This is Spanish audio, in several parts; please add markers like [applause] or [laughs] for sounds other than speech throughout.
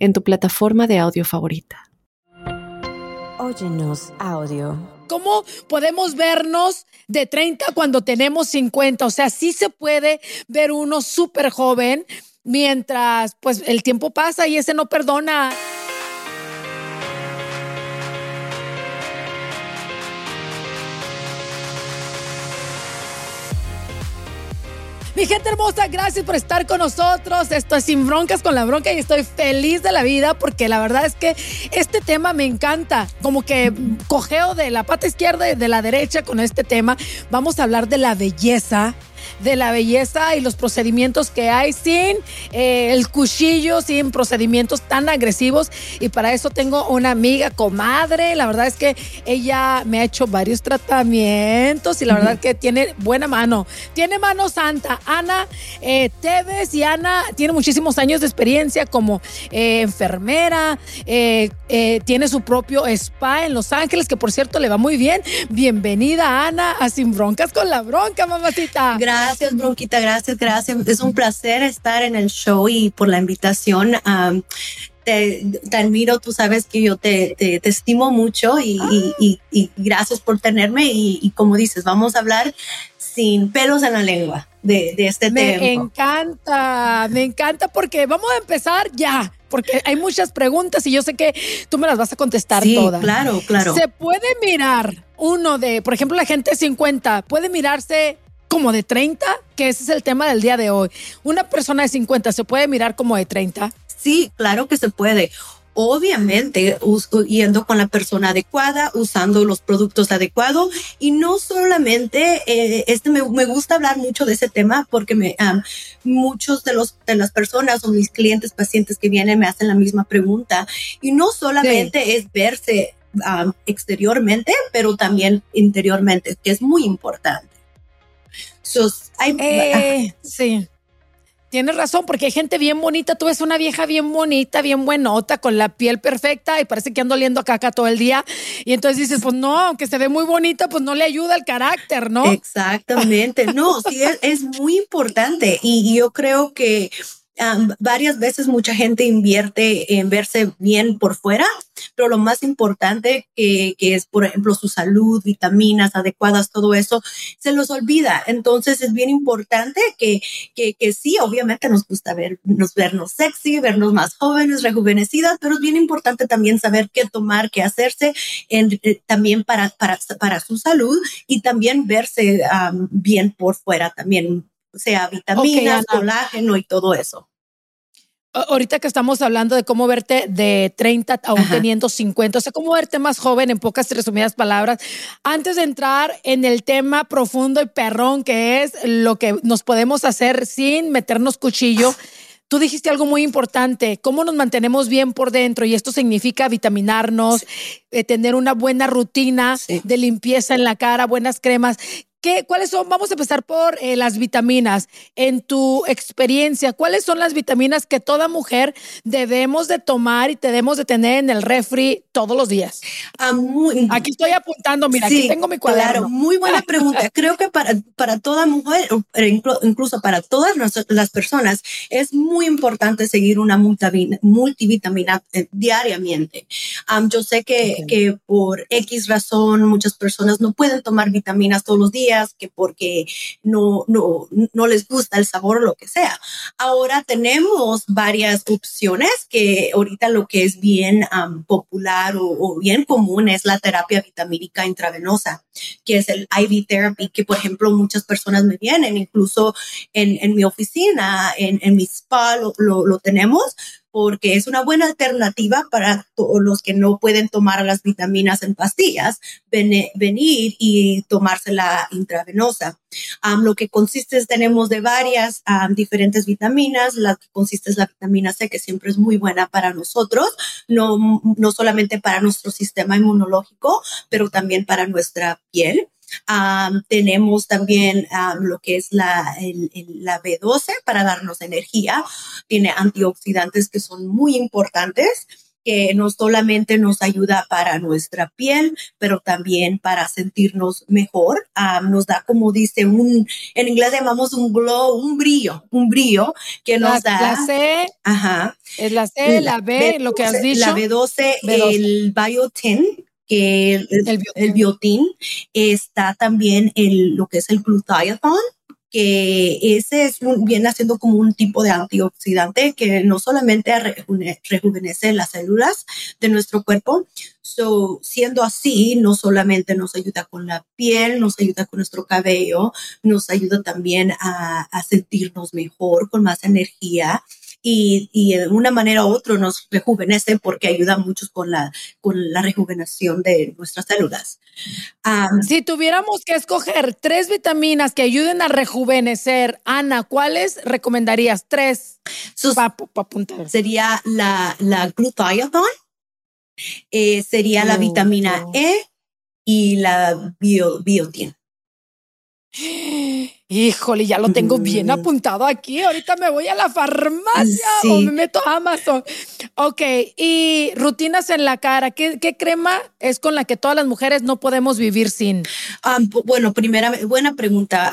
en tu plataforma de audio favorita. Óyenos audio. ¿Cómo podemos vernos de 30 cuando tenemos 50? O sea, sí se puede ver uno súper joven mientras pues el tiempo pasa y ese no perdona. Mi gente hermosa, gracias por estar con nosotros. Estoy sin broncas con la bronca y estoy feliz de la vida porque la verdad es que este tema me encanta. Como que cogeo de la pata izquierda y de la derecha con este tema. Vamos a hablar de la belleza de la belleza y los procedimientos que hay sin eh, el cuchillo, sin procedimientos tan agresivos. Y para eso tengo una amiga comadre. La verdad es que ella me ha hecho varios tratamientos y la verdad es que tiene buena mano. Tiene mano santa. Ana eh, Tevez y Ana tiene muchísimos años de experiencia como eh, enfermera. tiene su propio spa en Los Ángeles, que por cierto le va muy bien. Bienvenida, Ana, a Sin Broncas con la Bronca, mamacita. Gracias, Bronquita, gracias, gracias. Es un placer estar en el show y por la invitación. te, admiro, tú sabes que yo te, te, estimo mucho y, y, y, gracias por tenerme y, como dices, vamos a hablar sin pelos en la lengua de, de este tema. Me encanta, me encanta porque vamos a empezar ya porque hay muchas preguntas y yo sé que tú me las vas a contestar sí, todas. Claro, claro. Se puede mirar uno de, por ejemplo, la gente de 50, puede mirarse como de 30, que ese es el tema del día de hoy. Una persona de 50 se puede mirar como de 30. Sí, claro que se puede. Obviamente, yendo con la persona adecuada, usando los productos adecuados y no solamente, eh, este me, gusta hablar mucho de ese tema porque me, muchos de los de las personas o mis clientes, pacientes que vienen me hacen la misma pregunta y no solamente es verse exteriormente, pero también interiormente, que es muy importante. Eh, sí. Tienes razón, porque hay gente bien bonita. Tú ves una vieja bien bonita, bien buenota, con la piel perfecta y parece que ando oliendo caca todo el día. Y entonces dices, pues no, aunque se ve muy bonita, pues no le ayuda al carácter, ¿no? Exactamente. No, sí, es, es muy importante. Y yo creo que varias veces mucha gente invierte en verse bien por fuera, pero lo más importante que, que, es, por ejemplo, su salud, vitaminas adecuadas, todo eso, se los olvida. Entonces es bien importante que, que, que sí, obviamente nos gusta vernos, vernos sexy, vernos más jóvenes, rejuvenecidas, pero es bien importante también saber qué tomar, qué hacerse en, eh, también para, para, para su salud y también verse bien por fuera también sea vitaminas, colágeno y todo eso. Ahorita que estamos hablando de cómo verte de 30 aún teniendo 50, o sea, cómo verte más joven en pocas resumidas palabras, antes de entrar en el tema profundo y perrón que es lo que nos podemos hacer sin meternos cuchillo, tú dijiste algo muy importante, cómo nos mantenemos bien por dentro y esto significa vitaminarnos, eh, tener una buena rutina de limpieza en la cara, buenas cremas. ¿Qué, ¿Cuáles son? Vamos a empezar por eh, las vitaminas. En tu experiencia, ¿cuáles son las vitaminas que toda mujer debemos de tomar y debemos de tener en el refri todos los días? Ah, aquí estoy apuntando, mira, aquí tengo mi cuaderno. Claro, muy buena [laughs] pregunta. Creo que para, para toda mujer, incluso para todas las personas, es muy importante seguir una multivitamina eh, diariamente. yo sé que, que por X razón muchas personas no pueden tomar vitaminas todos los días que porque no, no, no les gusta el sabor o lo que sea. Ahora tenemos varias opciones que ahorita lo que es bien popular o, bien común es la terapia vitamínica intravenosa, que es el IV therapy, que por ejemplo muchas personas me vienen, incluso en, en mi oficina, en, en mi spa lo, lo, lo tenemos porque es una buena alternativa para los que no pueden tomar las vitaminas en pastillas, venir y tomársela intravenosa. lo que consiste es, tenemos de varias diferentes vitaminas, la que consiste es la vitamina C, que siempre es muy buena para nosotros, no, no solamente para nuestro sistema inmunológico, pero también para nuestra piel tenemos también lo que es la, la B12 para darnos energía. Tiene antioxidantes que son muy importantes que no solamente nos ayuda para nuestra piel, pero también para sentirnos mejor. nos da, como dice, un, en inglés llamamos un glow, un brillo, un brillo que nos da. La C. Ajá. Es la C, la, B, lo que has dicho. La B12, B12. el biotin, que el, biotín está también el, lo que es el glutathione, que ese es viene haciendo como un tipo de antioxidante que no solamente rejuvenece las células de nuestro cuerpo, so, siendo así, no solamente nos ayuda con la piel, nos ayuda con nuestro cabello, nos ayuda también a, a sentirnos mejor, con más energía y, y de una manera u otra nos rejuvenece porque ayuda mucho con la, con la rejuvenación de nuestras células. si tuviéramos que escoger tres vitaminas que ayuden a rejuvenecer, Ana, ¿cuáles recomendarías? Tres. Pa, Sería la, la glutathione, eh, sería la vitamina E y la bio, biotin. Híjole, ya lo tengo bien apuntado aquí. Ahorita me voy a la farmacia o me meto a Amazon. Ok, y rutinas en la cara. ¿Qué, crema es con la que todas las mujeres no podemos vivir sin? bueno, primera, buena pregunta.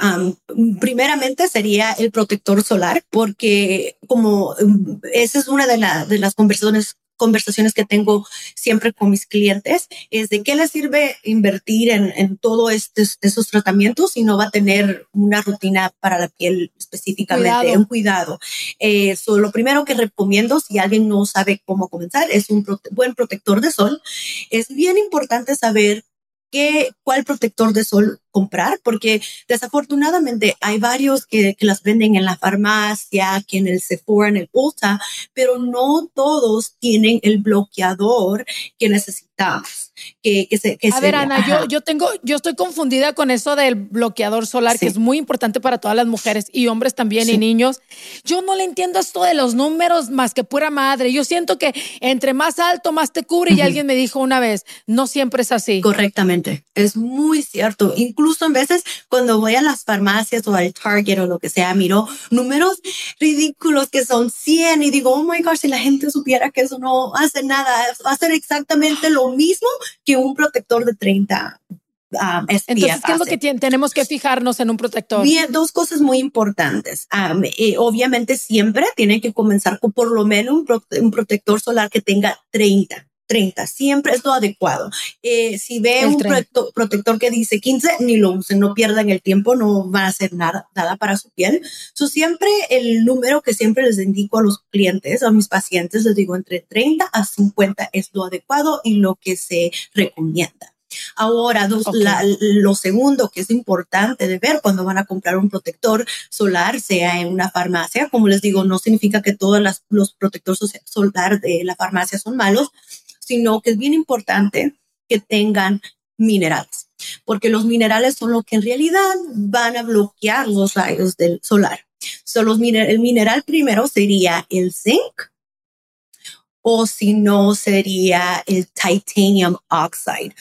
primeramente sería el protector solar, porque como mm, esa es una de, de las conversaciones conversaciones que tengo siempre con mis clientes es de qué le sirve invertir en, en todos estos, esos tratamientos si no va a tener una rutina para la piel específicamente, un cuidado. Eh, lo primero que recomiendo si alguien no sabe cómo comenzar es un buen protector de sol. Es bien importante saber qué, cuál protector de sol comprar, porque desafortunadamente hay varios que, que, las venden en la farmacia, que en el Sephora, en el Ulta, pero no todos tienen el bloqueador que necesitamos. Que, que se, que a ver, Ana, yo, yo tengo, yo estoy confundida con eso del bloqueador solar, que es muy importante para todas las mujeres y hombres también y niños. Yo no le entiendo esto de los números más que pura madre. Yo siento que entre más alto, más te cubre. Y alguien me dijo una vez, no siempre es así. Correctamente. Es muy cierto. Incluso incluso en veces cuando voy a las farmacias o al Target o lo que sea, miro números ridículos que son 100 y digo, oh my gosh, si la gente supiera que eso no hace nada, va a ser exactamente lo mismo que un protector de 30 Um, Entonces, ¿qué es lo que tenemos que fijarnos en un protector? Bien, dos cosas muy importantes. Um, eh, obviamente, siempre tiene que comenzar con por lo menos un, un, protector solar que tenga 30. 30, siempre es lo adecuado. Eh, si ve un protector, que dice 15, ni lo usen, no pierdan el tiempo, no van a hacer nada, nada para su piel. So, siempre el número que siempre les indico a los clientes, a mis pacientes, les digo entre 30 a 50 es lo adecuado y lo que se recomienda. Ahora, lo segundo que es importante de ver cuando van a comprar un protector solar, sea en una farmacia, como les digo, no significa que todos los protectores solar de la farmacia son malos, sino que es bien importante que tengan minerales, porque los minerales son lo que en realidad van a bloquear los rayos del solar. So, los el mineral primero sería el zinc, o si no sería el titanium oxide.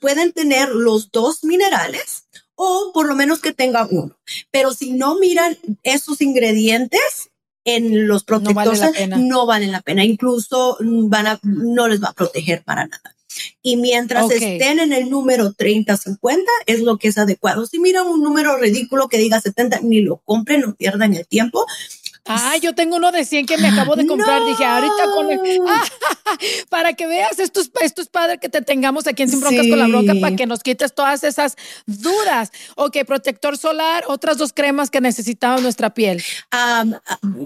Pueden tener los dos minerales o por lo menos que tengan uno. Pero si no miran esos ingredientes, en los protectores no, valen la pena. Incluso van a, no les va a proteger para nada. Y mientras estén en el número 30, 50, es lo que es adecuado. Si miran un número ridículo que diga 70, ni lo compren, no pierdan el tiempo. Ah, yo tengo uno de 100 que me acabo de comprar. Dije, ahorita con el... [laughs] [laughs] para que veas, esto es, esto es padre que te tengamos aquí en Sin Broncas con la Bronca para que nos quites todas esas dudas. Ok, protector solar, otras dos cremas que necesitamos nuestra piel.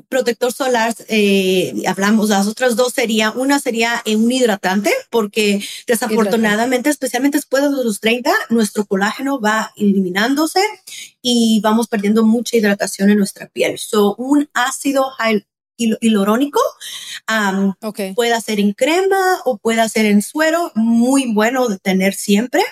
protector solar, eh, hablamos, las otras dos sería, una sería un hidratante, porque desafortunadamente, especialmente después de los 30, nuestro colágeno va eliminándose y vamos perdiendo mucha hidratación en nuestra piel. So, un ácido hialurónico. Puede ser en crema o puede ser en suero, muy bueno de tener siempre.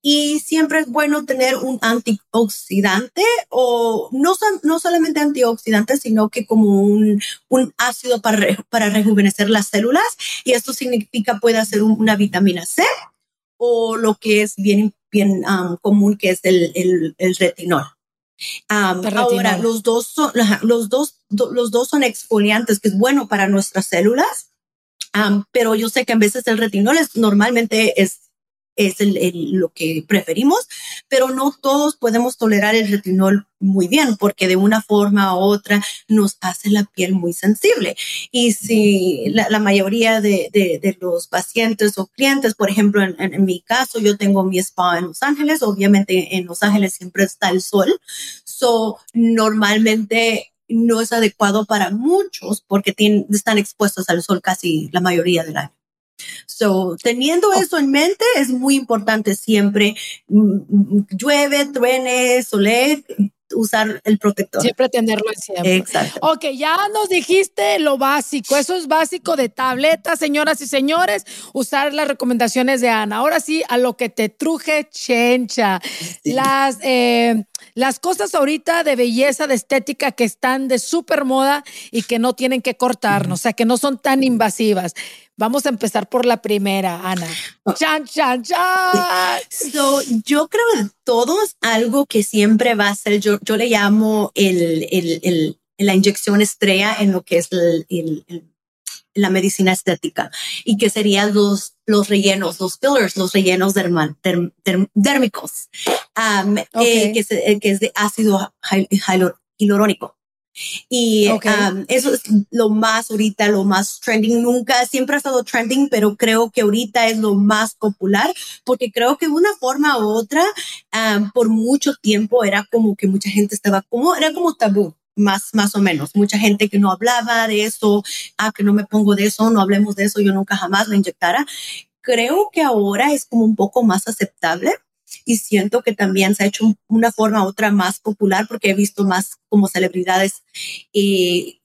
Y siempre es bueno tener un antioxidante o no, no solamente antioxidante, sino que como un, un ácido para, para rejuvenecer las células. Y esto significa puede ser una vitamina C o lo que es bien, bien común, que es el, el, el retinol. ahora, los dos, son, los, dos, los dos son exfoliantes, que es bueno para nuestras células, pero yo sé que a veces el retinol es, normalmente es es lo que preferimos, pero no todos podemos tolerar el retinol muy bien porque de una forma u otra nos hace la piel muy sensible. Y si la, mayoría de, de, los pacientes o clientes, por ejemplo, en, en, mi caso, yo tengo mi spa en Los Ángeles, obviamente en Los Ángeles siempre está el sol, so normalmente no es adecuado para muchos porque tienen, están expuestos al sol casi la mayoría del año. So, teniendo eso en mente, es muy importante siempre, mm, mm, llueve, truene, sole, usar el protector. Siempre tenerlo siempre. Exacto. Ok, ya nos dijiste lo básico. Eso es básico de tabletas, señoras y señores. Usar las recomendaciones de Ana. Ahora sí, a lo que te truje, chencha. Las, eh, las cosas ahorita de belleza, de estética que están de súper moda y que no tienen que cortarnos, o sea, que no son tan invasivas. Vamos a empezar por la primera, Ana. Oh. Chan, chan, chan. So, yo creo que todos algo que siempre va a ser, yo, yo le llamo el, el, el, la inyección estrella en lo que es el, la medicina estética y que serían los, los rellenos, los fillers, los rellenos dérmicos, um, eh, que, es, eh, que, es, de ácido hialurónico. Y um, eso es lo más ahorita, lo más trending. Nunca, siempre ha estado trending, pero creo que ahorita es lo más popular porque creo que de una forma u otra, um, por mucho tiempo era como que mucha gente estaba como, era como tabú más, más o menos. Mucha gente que no hablaba de eso, ah, que no me pongo de eso, no hablemos de eso, yo nunca jamás lo inyectara. Creo que ahora es como un poco más aceptable y siento que también se ha hecho una forma u otra más popular porque he visto más como celebridades eh,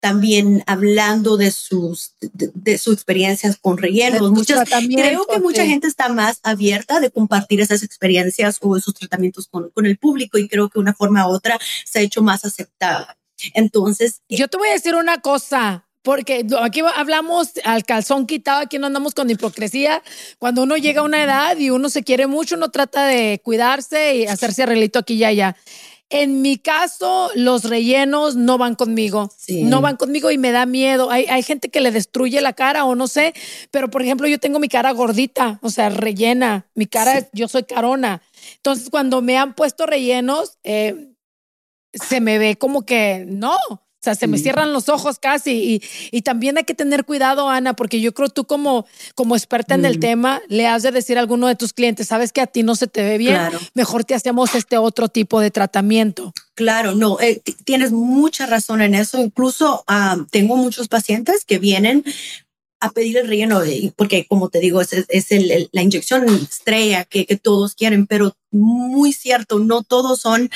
también hablando de sus de, sus experiencias con rellenos. Muchas, creo que mucha gente está más abierta de compartir esas experiencias o sus tratamientos con, con, el público y creo que una forma u otra se ha hecho más aceptada. Entonces, yo te voy a decir una cosa. Porque aquí hablamos al calzón quitado, aquí no andamos con hipocresía. Cuando uno llega a una edad y uno se quiere mucho, uno trata de cuidarse y hacerse arreglito aquí y allá. En mi caso, los rellenos no van conmigo. No van conmigo y me da miedo. Hay, hay, gente que le destruye la cara o no sé, pero por ejemplo, yo tengo mi cara gordita, o sea, rellena. Mi cara, yo soy carona. Entonces, cuando me han puesto rellenos, eh, se me ve como que no. O sea, se me cierran los ojos casi. Y, y, también hay que tener cuidado, Ana, porque yo creo tú como, como experta en el tema, le has de decir a alguno de tus clientes, sabes que a ti no se te ve bien, mejor te hacemos este otro tipo de tratamiento. Claro, no, eh, tienes mucha razón en eso. Incluso ah, tengo muchos pacientes que vienen a pedir el relleno, de, porque como te digo, es, es el, la inyección estrella que, que, todos quieren, pero muy cierto, no todos son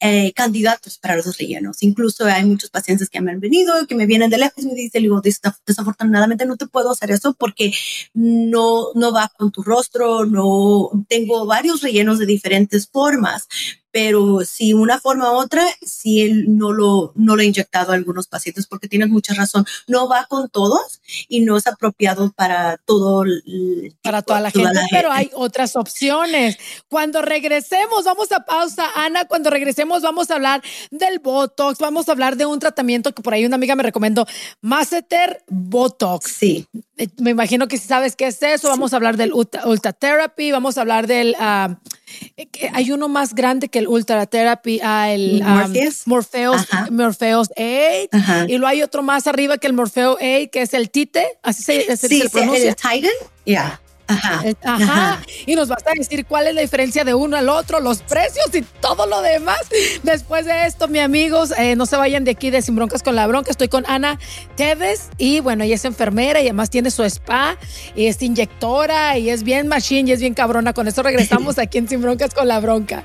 eh, candidatos para los rellenos. Incluso hay muchos pacientes que me han venido, que me vienen de lejos y me dicen, digo, desafortunadamente no te puedo hacer eso porque no, no va con tu rostro, no tengo varios rellenos de diferentes formas, pero si una forma u otra, si él no lo, no lo ha inyectado a algunos pacientes, porque tienes mucha razón, no va con todos y no es apropiado para todo para toda la, gente, pero hay otras opciones. Cuando regresemos, vamos a pausa, Ana, cuando regresemos vamos a hablar del Botox, vamos a hablar de un tratamiento que por ahí una amiga me recomendó, Masseter Botox. Sí. Eh, me imagino que si sabes qué es eso, vamos a hablar del Ultra Therapy, vamos a hablar del... Ah, eh, hay uno más grande que el Ultra Therapy, ah, el Morpheus, Morpheus, 8. Y luego hay otro más arriba que el Morpheus 8, que es el Tite. Así se, se, pronuncia. El Titan. Ya. Ajá, ajá, Y nos vas a decir cuál es la diferencia de uno al otro, los precios y todo lo demás. Después de esto, mis amigos, eh, no se vayan de aquí de Sin Broncas con la Bronca. Estoy con Ana Teves y bueno, ella es enfermera y además tiene su spa y es inyectora y es bien machine y es bien cabrona. Con eso regresamos [laughs] aquí en Sin Broncas con la Bronca.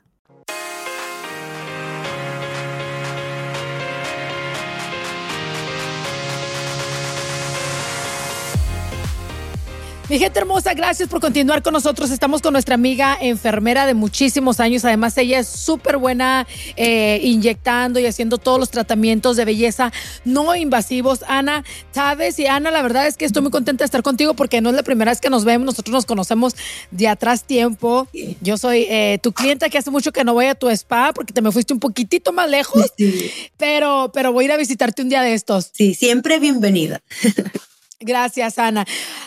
Mi gente hermosa, gracias por continuar con nosotros. Estamos con nuestra amiga enfermera de muchísimos años. Además, ella es súper buena eh, inyectando y haciendo todos los tratamientos de belleza no invasivos. Ana Chávez y Ana, la verdad es que estoy muy contenta de estar contigo porque no es la primera vez que nos vemos. Nosotros nos conocemos de atrás tiempo. Yo soy eh, tu clienta que hace mucho que no voy a tu spa porque te me fuiste un poquitito más lejos. Pero, pero voy a ir a visitarte un día de estos. Sí, siempre bienvenida. [laughs] Gracias, Ana.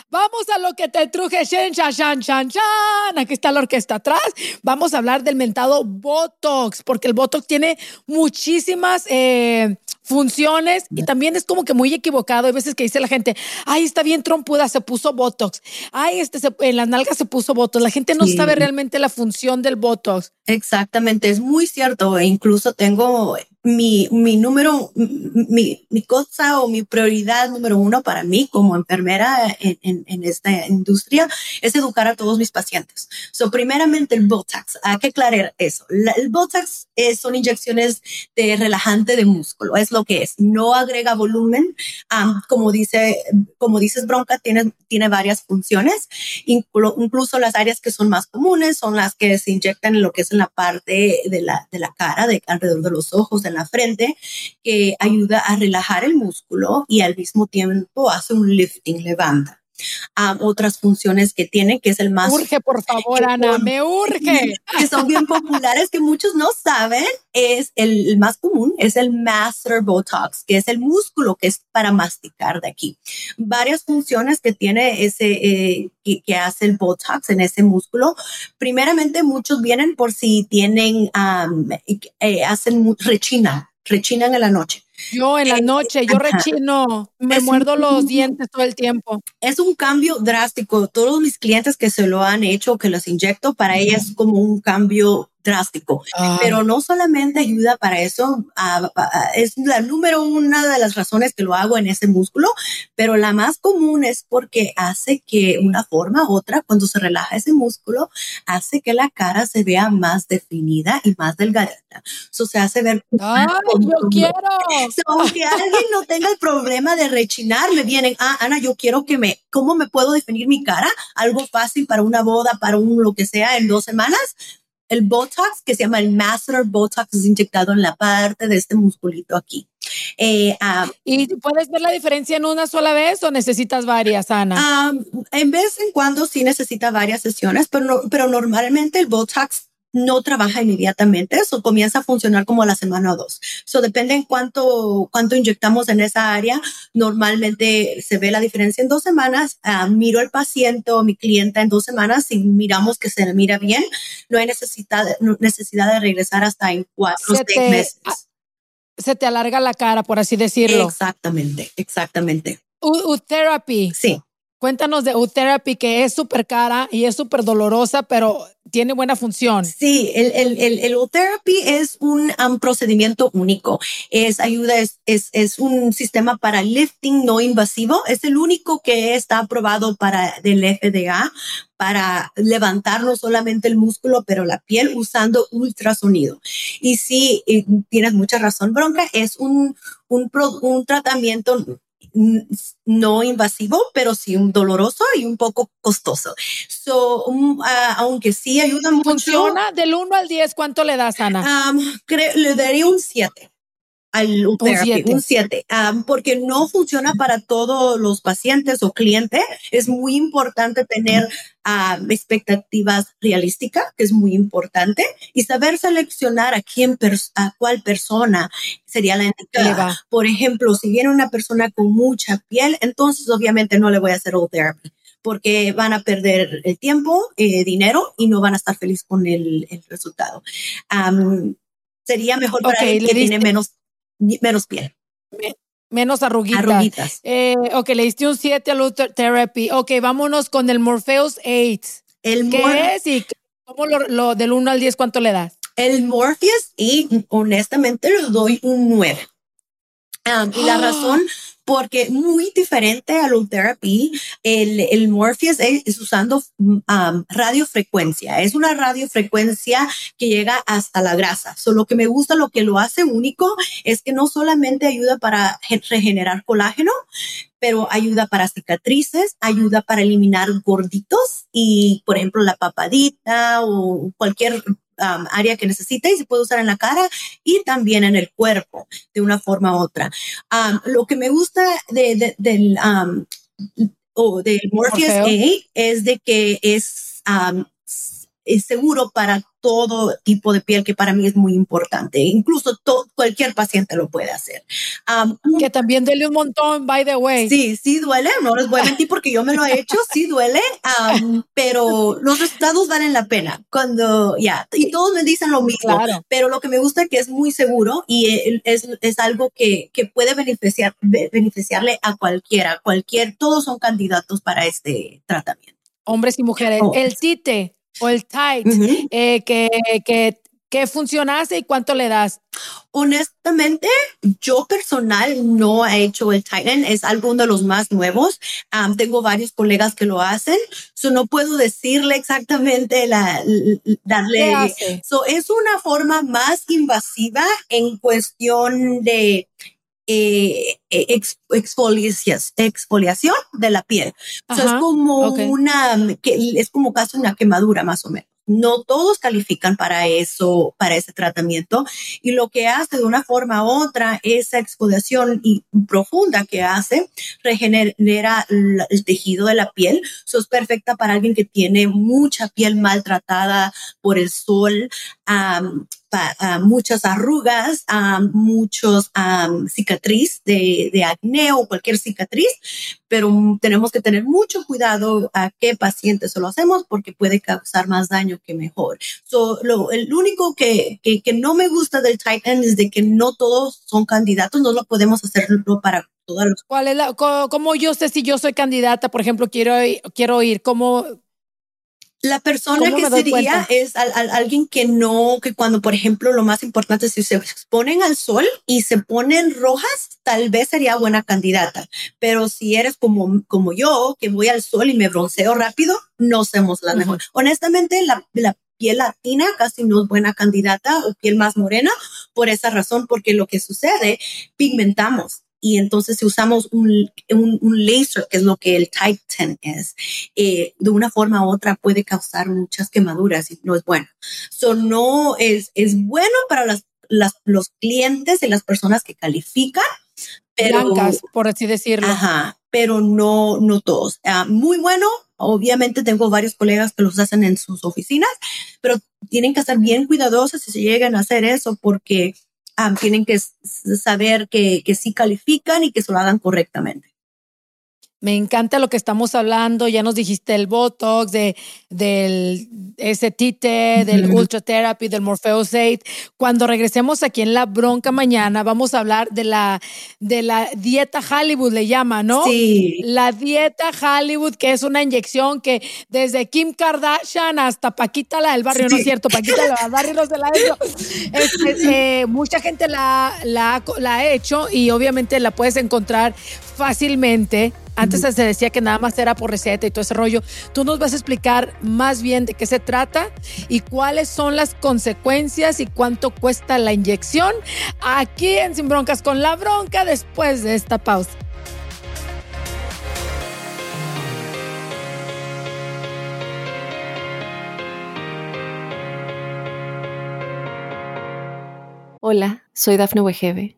Vamos a lo que te truje, shen, shan, shan, shan, shan. Aquí está la orquesta atrás. Vamos a hablar del mentado Botox, porque el Botox tiene muchísimas eh, funciones y también es como que muy equivocado. Hay veces que dice la gente, ay, está bien trompuda, se puso Botox. Ay, este en las nalgas se puso Botox. La gente no sabe realmente la función del Botox. Exactamente, es muy cierto. E incluso tengo mi, mi número, mi, mi cosa o mi prioridad número uno para mí como enfermera en, en, esta industria es educar a todos mis pacientes. So, primeramente el Botox, hay que aclarar eso. el Botox es, son inyecciones de relajante de músculo, es lo que es. No agrega volumen. como dice, como dices, Bronca tiene, tiene varias funciones. incluso las áreas que son más comunes son las que se inyectan en lo que es en la parte de la, de la cara, de alrededor de los ojos, de la frente, que ayuda a relajar el músculo y al mismo tiempo hace un lifting, levanta. Otras funciones que tiene, que es el más... Urge, por favor, Ana, me urge. Que son bien populares, que muchos no saben, es el, más común, es el Master Botox, que es el músculo que es para masticar de aquí. Varias funciones que tiene ese, eh, que, hace el Botox en ese músculo. Primeramente, muchos vienen por si tienen, eh, hacen rechina, rechinan en la noche. Yo en la eh, noche, yo rechino, me muerdo los dientes todo el tiempo. Es un cambio drástico. Todos mis clientes que se lo han hecho, que los inyecto, para ellas es como un cambio drástico. Pero no solamente ayuda para eso, es la número una de las razones que lo hago en ese músculo, pero la más común es porque hace que una forma u otra, cuando se relaja ese músculo, hace que la cara se vea más definida y más delgadita. Eso se hace ver. ¡Ay, yo quiero! [laughs] aunque alguien no tenga el problema de rechinar, me vienen, ah, Ana, yo quiero que me, ¿cómo me puedo definir mi cara? Algo fácil para una boda, para un lo que sea en dos semanas el Botox, que se llama el Master Botox, es inyectado en la parte de este musculito aquí. Eh, ah, ¿Y puedes ver la diferencia en una sola vez o necesitas varias, Ana? Ah, en vez en cuando sí necesita varias sesiones, pero, pero normalmente el Botox no trabaja inmediatamente, eso comienza a funcionar como a la semana o dos. Eso depende en cuánto, cuánto inyectamos en esa área. Normalmente se ve la diferencia en dos semanas. Ah, miro al paciente o mi clienta en dos semanas. Si miramos que se le mira bien, no hay necesidad, necesidad de regresar hasta en cuatro o seis meses. Se te alarga la cara, por así decirlo. Exactamente, exactamente. U-therapy. Sí. Cuéntanos de U-Therapy, que es súper cara y es súper dolorosa, pero tiene buena función. Sí, el, el, el, el U-Therapy es un procedimiento único. Es ayuda, es, es, es, un sistema para lifting no invasivo. Es el único que está aprobado para del FDA para levantar no solamente el músculo, pero la piel usando ultrasonido. Y sí, tienes mucha razón, Bronca, es un, un, un tratamiento no invasivo, pero sí un doloroso y un poco costoso. So, ah, aunque sí ayuda mucho. ¿Funciona del 1 al 10? ¿Cuánto le das, Ana? le daría un 7 al un 7, porque no funciona para todos los pacientes o clientes. Es muy importante tener expectativas realísticas, que es muy importante, y saber seleccionar a quién, a cuál persona sería la indicada. Por ejemplo, si viene una persona con mucha piel, entonces obviamente no le voy a hacer all therapy porque van a perder el tiempo, eh, dinero y no van a estar felices con el, resultado. sería mejor para que tiene menos, menos piel. Menos arruguitas. arruguitas. Eh, ok, le diste un 7 a Luther Therapy. Ok, vámonos con el Morpheus 8. El ¿Qué es y cómo lo, del 1 al 10 cuánto le das? El Morpheus y honestamente le doy un 9. y la [gasps] razón porque muy diferente a la therapy, el, el Morpheus es, usando um, radiofrecuencia. Es una radiofrecuencia que llega hasta la grasa. So, lo que me gusta, lo que lo hace único es que no solamente ayuda para regenerar colágeno, pero ayuda para cicatrices, ayuda para eliminar gorditos y, por ejemplo, la papadita o cualquier Um, área que necesite y se puede usar en la cara y también en el cuerpo de una forma u otra. Um, lo que me gusta de, del, um, o del Morpheus A es de que es es seguro para todo tipo de piel, que para mí es muy importante. Incluso cualquier paciente lo puede hacer. que también duele un montón, by the way. Sí, sí duele, no les voy a mentir porque yo me lo he hecho, sí duele, pero los resultados valen la pena cuando ya, y todos me dicen lo mismo, pero lo que me gusta es que es muy seguro y es, es algo que, que puede beneficiar, beneficiarle a cualquiera, cualquier, todos son candidatos para este tratamiento. Hombres y mujeres. Oh. El TITE, o el tight, eh, que, que, que funcionase y cuánto le das? Honestamente, yo personal no he hecho el Titan, es alguno de los más nuevos. tengo varios colegas que lo hacen, so no puedo decirle exactamente la, darle. So es una forma más invasiva en cuestión de eh, eh exfoliación de la piel. es como una, que es como casi una quemadura más o menos. No todos califican para eso, para ese tratamiento. Y lo que hace de una forma u otra, esa exfoliación profunda que hace, regenera el tejido de la piel. Eso es perfecta para alguien que tiene mucha piel maltratada por el sol, muchas arrugas, a muchos cicatriz de, de, acné o cualquier cicatriz, pero tenemos que tener mucho cuidado a qué paciente se lo hacemos porque puede causar más daño que mejor. So, lo, el único que, que, que no me gusta del Titan es de que no todos son candidatos, no lo podemos hacerlo para todos los. ¿Cuál es la, cómo yo sé si yo soy candidata? Por ejemplo, quiero, quiero ir, ¿cómo, la persona que sería es alguien que no, que cuando, por ejemplo, lo más importante, si se exponen al sol y se ponen rojas, tal vez sería buena candidata. Pero si eres como, como yo, que voy al sol y me bronceo rápido, no somos la mejor. Honestamente, la, la piel latina casi no es buena candidata o piel más morena por esa razón, porque lo que sucede, pigmentamos y entonces si usamos un, un, laser, que es lo que el Titan es, eh, de una forma u otra puede causar muchas quemaduras y no es bueno. So no es, es bueno para las, las, los clientes y las personas que califican, pero, Blancas, por así decirlo. Ajá, pero no, no todos. Ah, muy bueno. Obviamente tengo varios colegas que los hacen en sus oficinas, pero tienen que estar bien cuidadosos si se llegan a hacer eso porque tienen que saber que, que sí califican y que se lo hagan correctamente. Me encanta lo que estamos hablando. Ya nos dijiste el Botox, de, del tite, del Ultra Therapy, del Morpheus 8. Cuando regresemos aquí en la bronca mañana, vamos a hablar de la, de la dieta Hollywood, le llama, ¿no? Sí. La dieta Hollywood, que es una inyección que desde Kim Kardashian hasta Paquita la del barrio, ¿no es cierto? Paquita la del barrio, no se la ha hecho. Este, eh, mucha gente la, la, la ha hecho y obviamente la puedes encontrar fácilmente antes se decía que nada más era por receta y todo ese rollo. Tú nos vas a explicar más bien de qué se trata y cuáles son las consecuencias y cuánto cuesta la inyección aquí en Sin Broncas con la Bronca después de esta pausa. Hola, soy Dafne Wegebe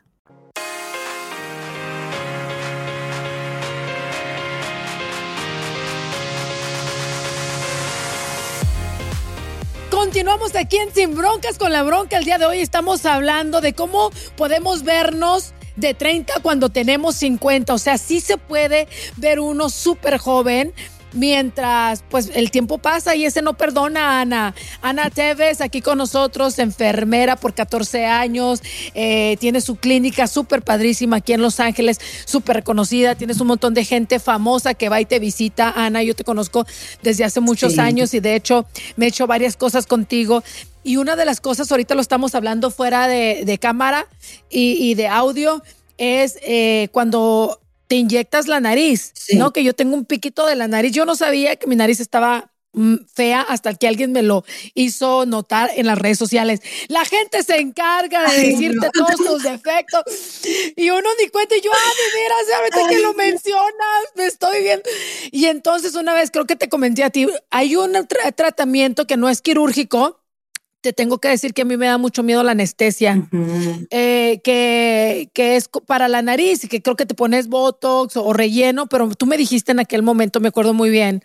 Continuamos aquí en Sin Broncas con la bronca. El día de hoy estamos hablando de cómo podemos vernos de 30 cuando tenemos 50. O sea, sí se puede ver uno súper joven mientras pues el tiempo pasa y ese no perdona Ana. Ana Teves aquí con nosotros, enfermera por 14 años, eh, tiene su clínica súper padrísima aquí en Los Ángeles, súper reconocida, tienes un montón de gente famosa que va y te visita. Ana, yo te conozco desde hace muchos años y de hecho me he hecho varias cosas contigo. Y una de las cosas, ahorita lo estamos hablando fuera de, cámara y, de audio, es eh, cuando te inyectas la nariz, ¿no? Que yo tengo un piquito de la nariz. Yo no sabía que mi nariz estaba mm, fea hasta que alguien me lo hizo notar en las redes sociales. La gente se encarga de decirte todos tus defectos y uno ni cuenta y yo, ah, de veras, ya que lo mencionas, me estoy viendo. Y entonces una vez creo que te comenté a ti, hay un tratamiento que no es quirúrgico, te tengo que decir que a mí me da mucho miedo la anestesia, eh, que, que, es para la nariz y que creo que te pones botox o relleno, pero tú me dijiste en aquel momento, me acuerdo muy bien.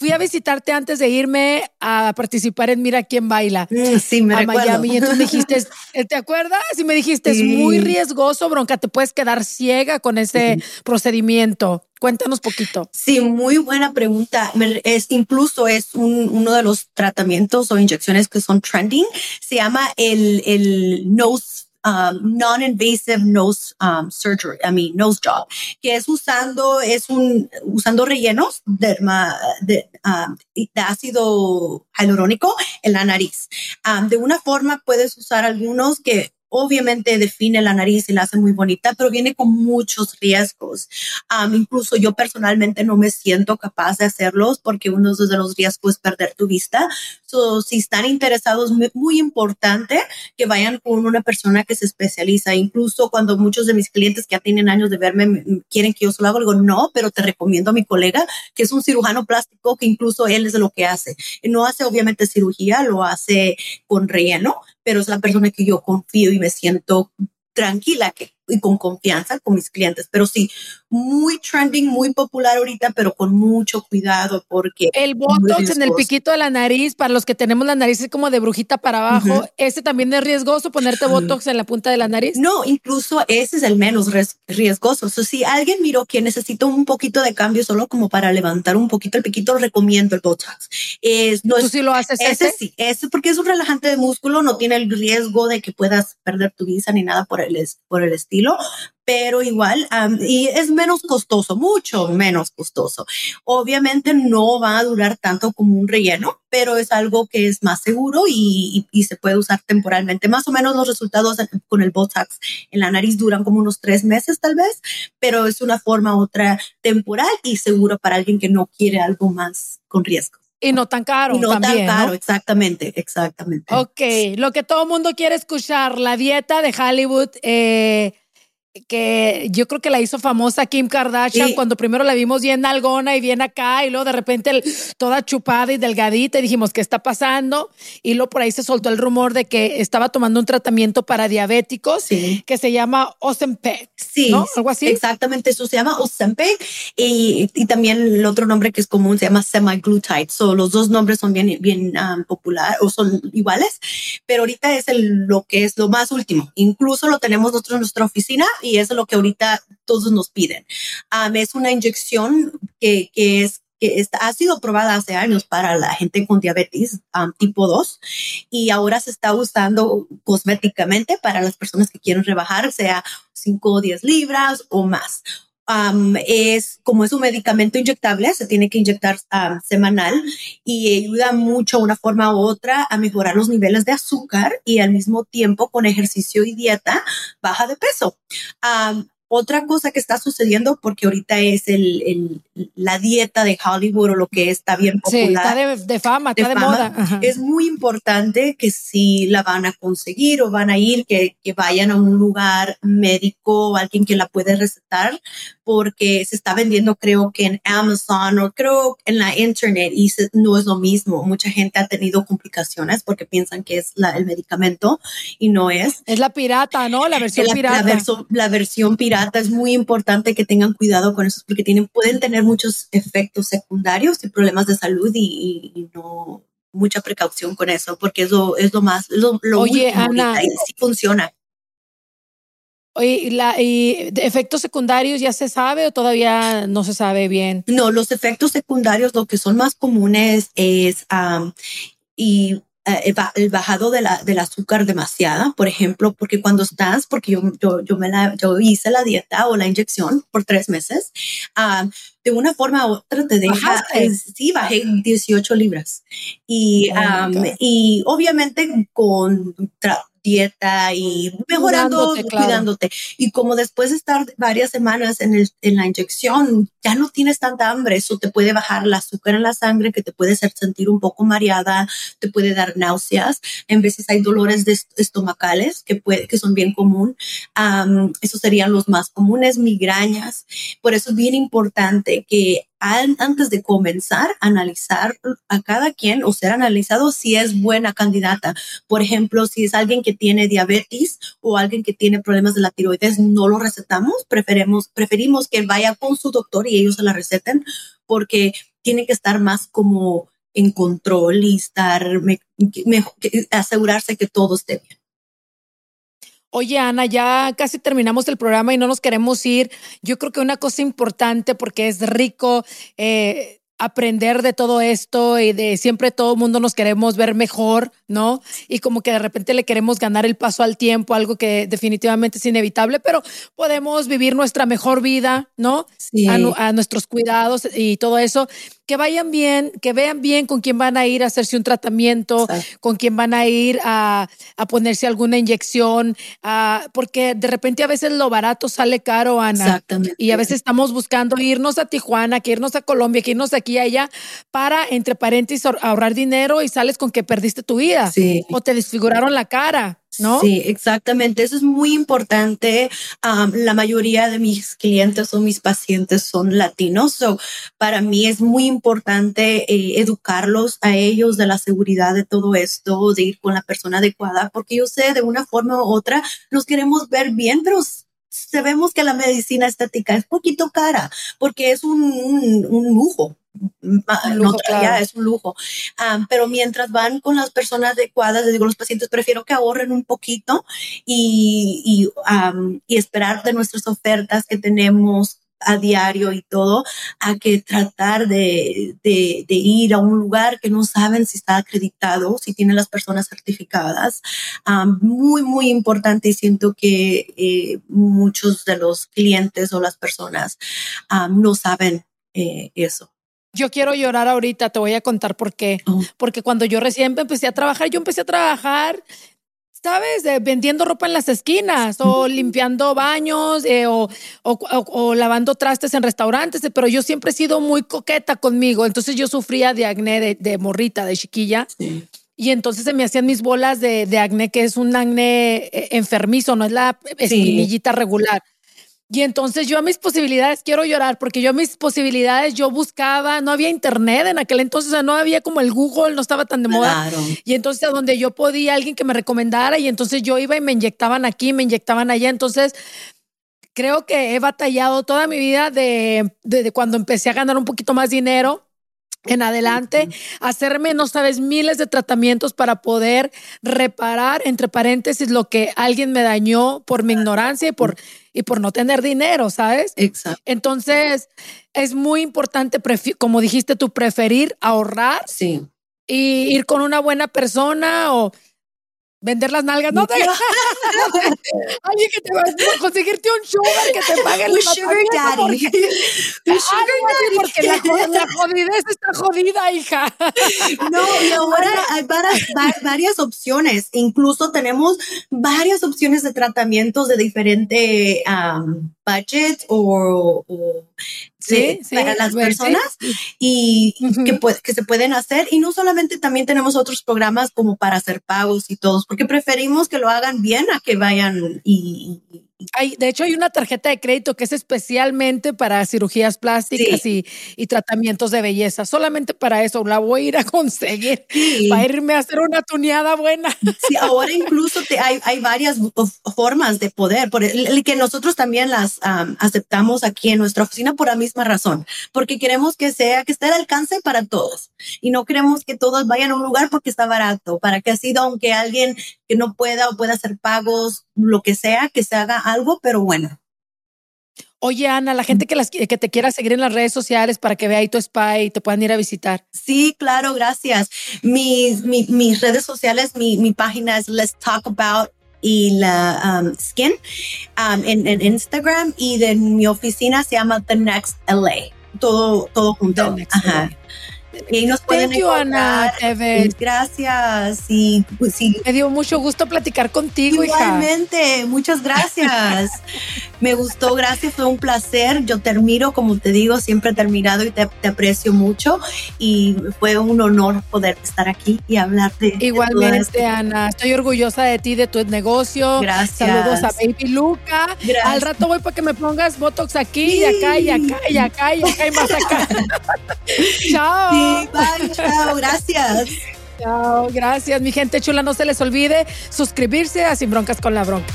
Fui a visitarte antes de irme a participar en Mira quién baila. Mm, sí, me a Miami. Y entonces me dijiste, [laughs] eh, ¿te acuerdas? Y me dijiste, es muy riesgoso, bronca, te puedes quedar ciega con ese procedimiento. Cuéntanos poquito. Sí, muy buena pregunta. Es, incluso es uno de los tratamientos o inyecciones que son trending. Se llama el, el nose um, non-invasive nose um, surgery, I mean nose job, que es usando es un usando rellenos de, de, um, de ácido hialurónico en la nariz. Um, de una forma puedes usar algunos que obviamente define la nariz y la hace muy bonita, pero viene con muchos riesgos. incluso yo personalmente no me siento capaz de hacerlos porque uno de los riesgos es perder tu vista. So, si están interesados, muy, muy importante que vayan con una persona que se especializa. Incluso cuando muchos de mis clientes que ya tienen años de verme quieren que yo solo hago, digo, no, pero te recomiendo a mi colega que es un cirujano plástico que incluso él es lo que hace. No hace obviamente cirugía, lo hace con relleno, pero es la persona que yo confío y me siento tranquila y con confianza con mis clientes. Pero sí, muy trending, muy popular ahorita, pero con mucho cuidado porque... El botox en el piquito de la nariz, para los que tenemos la nariz como de brujita para abajo, ¿ese también es riesgoso ponerte botox en la punta de la nariz? No, incluso ese es el menos riesgoso. O si alguien miró que necesita un poquito de cambio solo como para levantar un poquito el piquito, recomiendo el botox. Es, no ¿Tú sí lo haces ese? Ese sí, ese porque es un relajante de músculo, no tiene el riesgo de que puedas perder tu visa ni nada por el, por el estilo pero igual, y es menos costoso, mucho menos costoso. Obviamente no va a durar tanto como un relleno, pero es algo que es más seguro y, se puede usar temporalmente. Más o menos los resultados con el Botox en la nariz duran como unos tres meses tal vez, pero es una forma otra temporal y seguro para alguien que no quiere algo más con riesgo. Y no tan caro. Y no tan caro, exactamente, exactamente. Ok, lo que todo el mundo quiere escuchar, la dieta de Hollywood. Eh, que yo creo que la hizo famosa Kim Kardashian cuando primero la vimos bien algona y bien acá y luego de repente toda chupada y delgadita y dijimos, ¿qué está pasando? Y luego por ahí se soltó el rumor de que estaba tomando un tratamiento para diabéticos que se llama Ozempic. Sí, ¿no? algo así. Exactamente, eso se llama Ozempic y, y, también el otro nombre que es común se llama semaglutide. So, los dos nombres son bien, bien um, popular o son iguales, pero ahorita es el, lo que es lo más último. Incluso lo tenemos nosotros en nuestra oficina y es lo que ahorita todos nos piden. es una inyección que, que es que ha sido probada hace años para la gente con diabetes tipo 2 y ahora se está usando cosméticamente para las personas que quieren rebajar, sea 5 o 10 libras o más. Es como es un medicamento inyectable, se tiene que inyectar semanal y ayuda mucho una forma u otra a mejorar los niveles de azúcar y al mismo tiempo con ejercicio y dieta baja de peso otra cosa que está sucediendo, porque ahorita es el, la dieta de Hollywood o lo que está bien popular. Sí, está de, fama, está de, moda. Es muy importante que si la van a conseguir o van a ir, que, que vayan a un lugar médico o alguien que la puede recetar, porque se está vendiendo creo que en Amazon o creo en la internet y no es lo mismo. Mucha gente ha tenido complicaciones porque piensan que es la, el medicamento y no es. Es la pirata, ¿no? La versión pirata. la versión pirata es muy importante que tengan cuidado con eso porque tienen, pueden tener muchos efectos secundarios y problemas de salud y, no mucha precaución con eso porque eso es lo más, lo, Oye, Ana, y sí funciona. Oye, la, ¿y efectos secundarios ya se sabe o todavía no se sabe bien? No, los efectos secundarios, lo que son más comunes es y eh, el bajado de la, del azúcar demasiada, por ejemplo, porque cuando estás, porque yo, yo, yo me la, yo hice la dieta o la inyección por tres meses, ah, de una forma u otra te deja, sí, bajé 18 libras. Y, oh y obviamente con dieta y mejorando, cuidándote, Y como después de estar varias semanas en, el, en la inyección, ya no tienes tanta hambre, eso te puede bajar el azúcar en la sangre, que te puede hacer sentir un poco mareada, te puede dar náuseas. En veces hay dolores de estomacales que, puede, que son bien común. esos serían los más comunes, migrañas. Por eso es bien importante que antes de comenzar a analizar a cada quien o ser analizado si es buena candidata. Por ejemplo, si es alguien que tiene diabetes o alguien que tiene problemas de la tiroides, no lo recetamos, preferimos, preferimos que vaya con su doctor y ellos se la receten porque tiene que estar más como en control y estar, asegurarse que todo esté bien. Oye, Ana, ya casi terminamos el programa y no nos queremos ir. Yo creo que una cosa importante, porque es rico eh, aprender de todo esto y de siempre todo el mundo nos queremos ver mejor, ¿no? Y como que de repente le queremos ganar el paso al tiempo, algo que definitivamente es inevitable, pero podemos vivir nuestra mejor vida, ¿no? Sí. a nuestros cuidados y todo eso que vayan bien, que vean bien con quién van a ir a hacerse un tratamiento, con quién van a ir a, ponerse alguna inyección, porque de repente a veces lo barato sale caro, Ana. Exactamente. Y a veces estamos buscando irnos a Tijuana, que irnos a Colombia, que irnos aquí y allá, para, entre paréntesis, ahorrar dinero y sales con que perdiste tu vida. Sí. O te desfiguraron la cara. ¿No? Sí, exactamente. Eso es muy importante. la mayoría de mis clientes o mis pacientes son latinos. So, para mí es muy importante eh, educarlos a ellos de la seguridad de todo esto, de ir con la persona adecuada, porque yo sé de una forma u otra nos queremos ver bien, pero sabemos que la medicina estética es poquito cara porque es un, un lujo no, es un lujo. pero mientras van con las personas adecuadas, les digo, los pacientes prefiero que ahorren un poquito y, y, y esperar de nuestras ofertas que tenemos a diario y todo, a que tratar de, de, ir a un lugar que no saben si está acreditado, si tienen las personas certificadas. muy, muy importante y siento que eh, muchos de los clientes o las personas no saben eh, eso. Yo quiero llorar ahorita, te voy a contar por qué. Oh. Porque cuando yo recién empecé a trabajar, yo empecé a trabajar, ¿sabes? vendiendo ropa en las esquinas o limpiando baños eh, o, o, lavando trastes en restaurantes, pero yo siempre he sido muy coqueta conmigo. Entonces yo sufría de acné de, morrita, de chiquilla. Y entonces se me hacían mis bolas de, de, acné, que es un acné eh, enfermizo, no es la espinillita regular. Y entonces yo a mis posibilidades quiero llorar porque yo a mis posibilidades yo buscaba, no había internet en aquel entonces, o sea, no había como el Google, no estaba tan de moda. Y entonces a donde yo podía alguien que me recomendara y entonces yo iba y me inyectaban aquí, me inyectaban allá. Entonces creo que he batallado toda mi vida de, de cuando empecé a ganar un poquito más dinero en adelante, hacerme, no sabes, miles de tratamientos para poder reparar, entre paréntesis, lo que alguien me dañó por mi ignorancia y por, y por no tener dinero, ¿sabes? Exacto. Entonces, es muy importante, como dijiste tú, preferir ahorrar. Sí. Y ir con una buena persona o Vender las nalgas, no te [laughs] Alguien que te va a conseguirte un sugar que te pague el sugar daddy. sugar daddy. Porque la, la jodidez está jodida, hija. [laughs] No, y ahora hay varias, varias opciones. Incluso tenemos varias opciones de tratamientos de diferente um, budget o, sí, para las personas y que, que se pueden hacer. Y no solamente también tenemos otros programas como para hacer pagos y todos, porque preferimos que lo hagan bien a que vayan y, hay, de hecho, hay una tarjeta de crédito que es especialmente para cirugías plásticas y, tratamientos de belleza. Solamente para eso la voy a ir a conseguir para irme a hacer una tuneada buena. Sí, ahora [laughs] incluso te, hay, hay, varias formas de poder, por el, que nosotros también las aceptamos aquí en nuestra oficina por la misma razón, porque queremos que sea, que esté al alcance para todos y no queremos que todos vayan a un lugar porque está barato, para que así, aunque alguien que no pueda o pueda hacer pagos, lo que sea, que se haga algo, pero bueno. Oye, Ana, la gente que, las, que te quiera seguir en las redes sociales para que vea ahí tu spa y te puedan ir a visitar. Sí, claro, gracias. Mis, mis redes sociales, mi, mi página es Let's Talk About y la um, Skin um, en, en, Instagram y de mi oficina se llama The Next LA. Todo, todo junto. Ajá. Y nos pueden Ana, Gracias. Y, pues, sí. Me dio mucho gusto platicar contigo, Igualmente, muchas gracias. [laughs] Me gustó, gracias, fue un placer. Yo te admiro, como te digo, siempre te he admirado y te, aprecio mucho. Y fue un honor poder estar aquí y hablarte. Igualmente, Ana. Estoy orgullosa de ti, de tu negocio. Gracias. Saludos a Baby Luca. Al rato voy para que me pongas Botox aquí y acá y acá y acá y acá y más acá. [laughs] [laughs] Chao. Bye, chao, gracias. Chao, gracias, mi gente chula. No se les olvide suscribirse a Sin Broncas con la Bronca.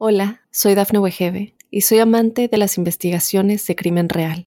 Hola, soy Dafne Wegebe y soy amante de las investigaciones de crimen real.